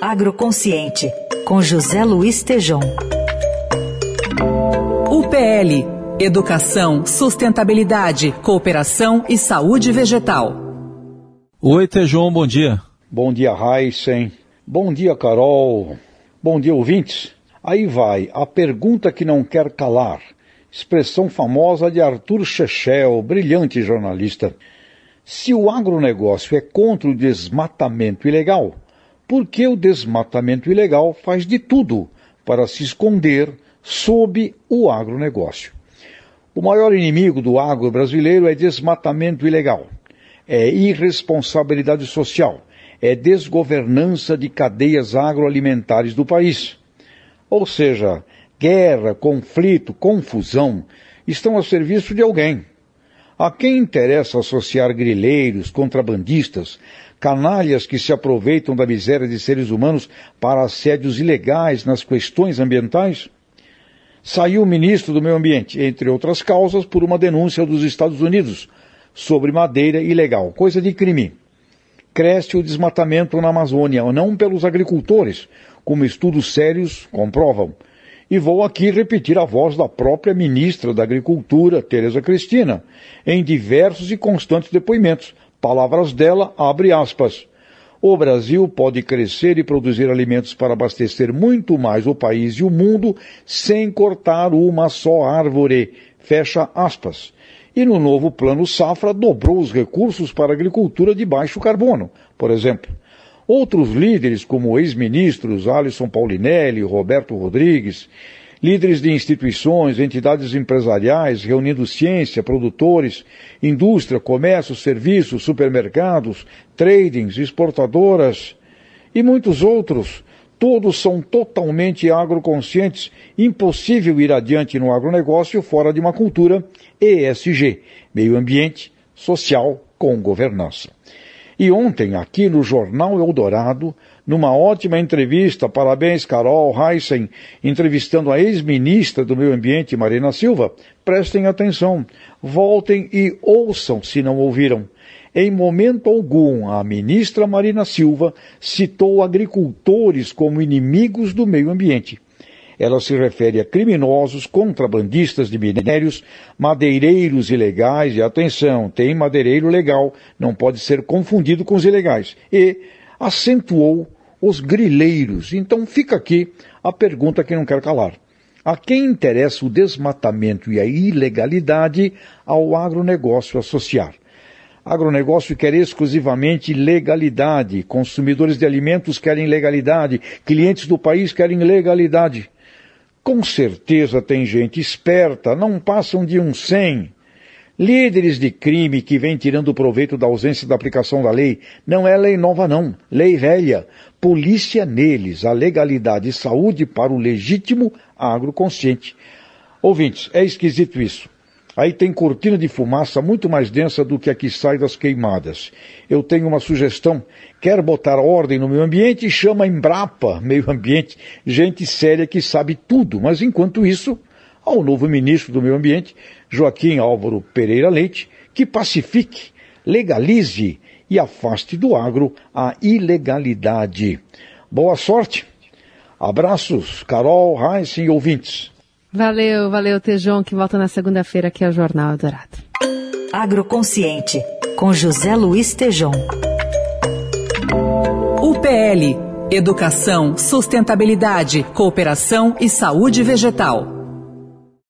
Agroconsciente, com José Luiz Tejom. UPL Educação, Sustentabilidade, Cooperação e Saúde Vegetal. Oi, Tejom, bom dia. Bom dia, Heisen. Bom dia, Carol. Bom dia, ouvintes. Aí vai a pergunta que não quer calar. Expressão famosa de Arthur Chechel, brilhante jornalista. Se o agronegócio é contra o desmatamento ilegal, por que o desmatamento ilegal faz de tudo para se esconder sob o agronegócio? O maior inimigo do agro brasileiro é desmatamento ilegal, é irresponsabilidade social, é desgovernança de cadeias agroalimentares do país. Ou seja, guerra, conflito, confusão estão a serviço de alguém a quem interessa associar grileiros, contrabandistas, canalhas que se aproveitam da miséria de seres humanos para assédios ilegais nas questões ambientais? Saiu o ministro do Meio Ambiente, entre outras causas, por uma denúncia dos Estados Unidos sobre madeira ilegal, coisa de crime. Cresce o desmatamento na Amazônia, não pelos agricultores, como estudos sérios comprovam e vou aqui repetir a voz da própria ministra da Agricultura, Tereza Cristina, em diversos e constantes depoimentos. Palavras dela, abre aspas. O Brasil pode crescer e produzir alimentos para abastecer muito mais o país e o mundo sem cortar uma só árvore. Fecha aspas. E no novo Plano Safra dobrou os recursos para agricultura de baixo carbono, por exemplo. Outros líderes, como ex-ministros Alisson Paulinelli, Roberto Rodrigues, líderes de instituições, entidades empresariais, reunindo ciência, produtores, indústria, comércio, serviços, supermercados, tradings, exportadoras e muitos outros, todos são totalmente agroconscientes. Impossível ir adiante no agronegócio fora de uma cultura ESG, meio ambiente, social, com governança. E ontem, aqui no Jornal Eldorado, numa ótima entrevista, parabéns Carol Heissen, entrevistando a ex-ministra do Meio Ambiente, Marina Silva, prestem atenção, voltem e ouçam se não ouviram. Em momento algum, a ministra Marina Silva citou agricultores como inimigos do meio ambiente. Ela se refere a criminosos, contrabandistas de minérios, madeireiros ilegais, e atenção, tem madeireiro legal, não pode ser confundido com os ilegais. E acentuou os grileiros. Então fica aqui a pergunta que não quer calar. A quem interessa o desmatamento e a ilegalidade ao agronegócio associar? Agronegócio quer exclusivamente legalidade, consumidores de alimentos querem legalidade, clientes do país querem legalidade. Com certeza tem gente esperta, não passam de um cem. Líderes de crime que vêm tirando proveito da ausência da aplicação da lei. Não é lei nova, não. Lei velha. Polícia neles. A legalidade e saúde para o legítimo agroconsciente. Ouvintes, é esquisito isso. Aí tem cortina de fumaça muito mais densa do que a que sai das queimadas. Eu tenho uma sugestão. Quer botar ordem no meio ambiente? Chama Embrapa, meio ambiente, gente séria que sabe tudo. Mas enquanto isso, ao novo ministro do meio ambiente, Joaquim Álvaro Pereira Leite, que pacifique, legalize e afaste do agro a ilegalidade. Boa sorte. Abraços, Carol, Heinz e ouvintes. Valeu, valeu, Tejon, que volta na segunda-feira aqui ao Jornal Dourado. Agroconsciente, com José Luiz Tejon. UPL Educação, Sustentabilidade, Cooperação e Saúde Vegetal.